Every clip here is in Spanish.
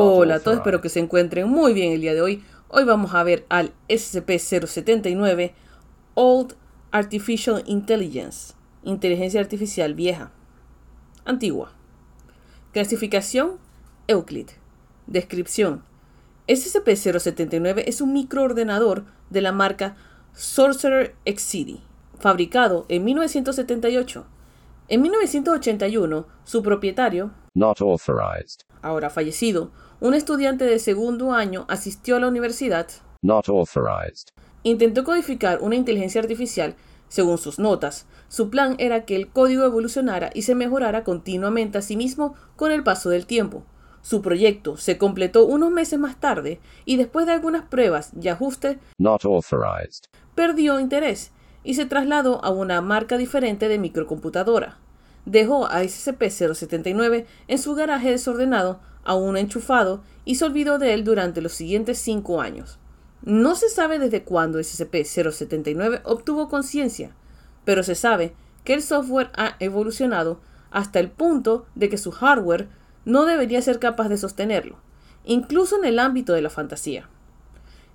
Hola a todos, espero que se encuentren muy bien el día de hoy. Hoy vamos a ver al SCP-079 Old Artificial Intelligence, inteligencia artificial vieja, antigua. Clasificación Euclid. Descripción. SCP-079 es un microordenador de la marca Sorcerer XCD, fabricado en 1978. En 1981, su propietario, Not authorized. ahora fallecido, un estudiante de segundo año asistió a la universidad, Not authorized. intentó codificar una inteligencia artificial según sus notas. Su plan era que el código evolucionara y se mejorara continuamente a sí mismo con el paso del tiempo. Su proyecto se completó unos meses más tarde y después de algunas pruebas y ajustes Not authorized. perdió interés y se trasladó a una marca diferente de microcomputadora. Dejó a SCP-079 en su garaje desordenado, aún enchufado, y se olvidó de él durante los siguientes cinco años. No se sabe desde cuándo SCP-079 obtuvo conciencia, pero se sabe que el software ha evolucionado hasta el punto de que su hardware no debería ser capaz de sostenerlo, incluso en el ámbito de la fantasía.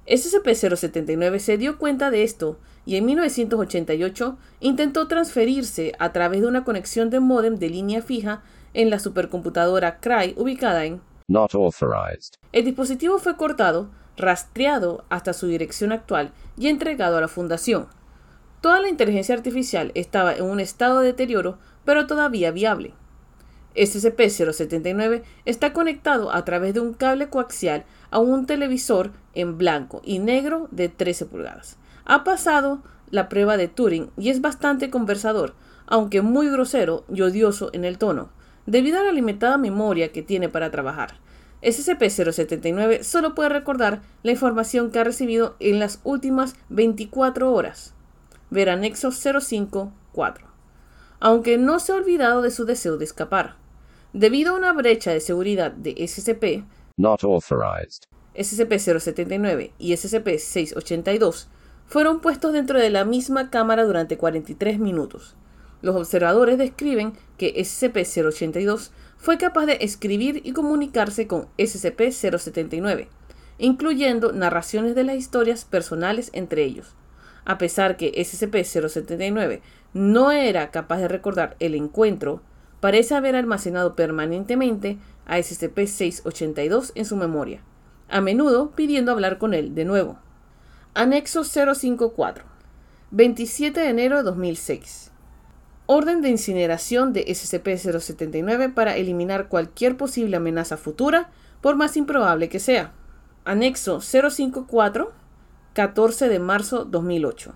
SCP-079 se dio cuenta de esto y en 1988 intentó transferirse a través de una conexión de módem de línea fija en la supercomputadora Cry ubicada en... Not authorized. El dispositivo fue cortado, rastreado hasta su dirección actual y entregado a la Fundación. Toda la inteligencia artificial estaba en un estado de deterioro, pero todavía viable. SCP-079 está conectado a través de un cable coaxial a un televisor en blanco y negro de 13 pulgadas. Ha pasado la prueba de Turing y es bastante conversador, aunque muy grosero y odioso en el tono, debido a la limitada memoria que tiene para trabajar. SCP-079 solo puede recordar la información que ha recibido en las últimas 24 horas. Ver anexo 054. Aunque no se ha olvidado de su deseo de escapar. Debido a una brecha de seguridad de SCP, Not authorized. SCP-079 y SCP-682 fueron puestos dentro de la misma cámara durante 43 minutos. Los observadores describen que SCP-082 fue capaz de escribir y comunicarse con SCP-079, incluyendo narraciones de las historias personales entre ellos. A pesar que SCP-079 no era capaz de recordar el encuentro, parece haber almacenado permanentemente a SCP-682 en su memoria, a menudo pidiendo hablar con él de nuevo. Anexo 054. 27 de enero de 2006. Orden de incineración de SCP-079 para eliminar cualquier posible amenaza futura, por más improbable que sea. Anexo 054. 14 de marzo 2008.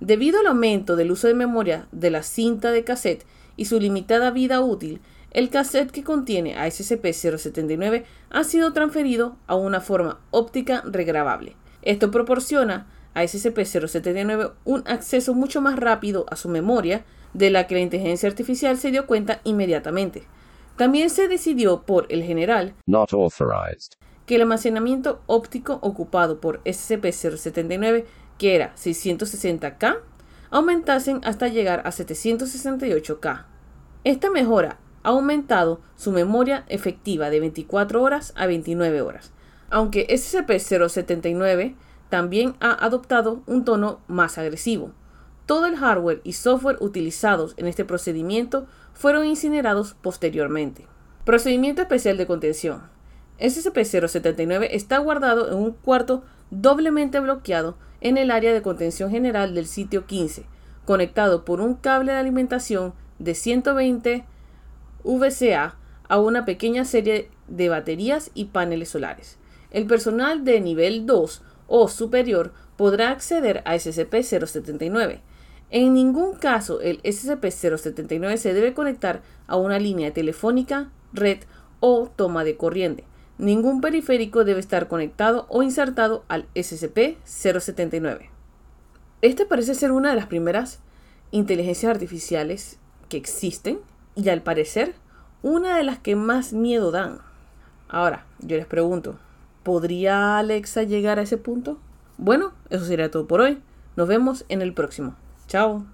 Debido al aumento del uso de memoria de la cinta de cassette y su limitada vida útil, el cassette que contiene a SCP-079 ha sido transferido a una forma óptica regrabable. Esto proporciona a SCP-079 un acceso mucho más rápido a su memoria, de la que la inteligencia artificial se dio cuenta inmediatamente. También se decidió por el general Not authorized. que el almacenamiento óptico ocupado por SCP-079, que era 660K, aumentasen hasta llegar a 768K. Esta mejora ha aumentado su memoria efectiva de 24 horas a 29 horas, aunque SCP-079 también ha adoptado un tono más agresivo. Todo el hardware y software utilizados en este procedimiento fueron incinerados posteriormente. Procedimiento especial de contención. SCP-079 está guardado en un cuarto doblemente bloqueado en el área de contención general del sitio 15, conectado por un cable de alimentación de 120 VCA a una pequeña serie de baterías y paneles solares. El personal de nivel 2 o superior podrá acceder a SCP-079. En ningún caso el SCP-079 se debe conectar a una línea telefónica, red o toma de corriente. Ningún periférico debe estar conectado o insertado al SCP-079. Este parece ser una de las primeras inteligencias artificiales que existen y al parecer una de las que más miedo dan. Ahora, yo les pregunto, ¿podría Alexa llegar a ese punto? Bueno, eso sería todo por hoy. Nos vemos en el próximo. Chao.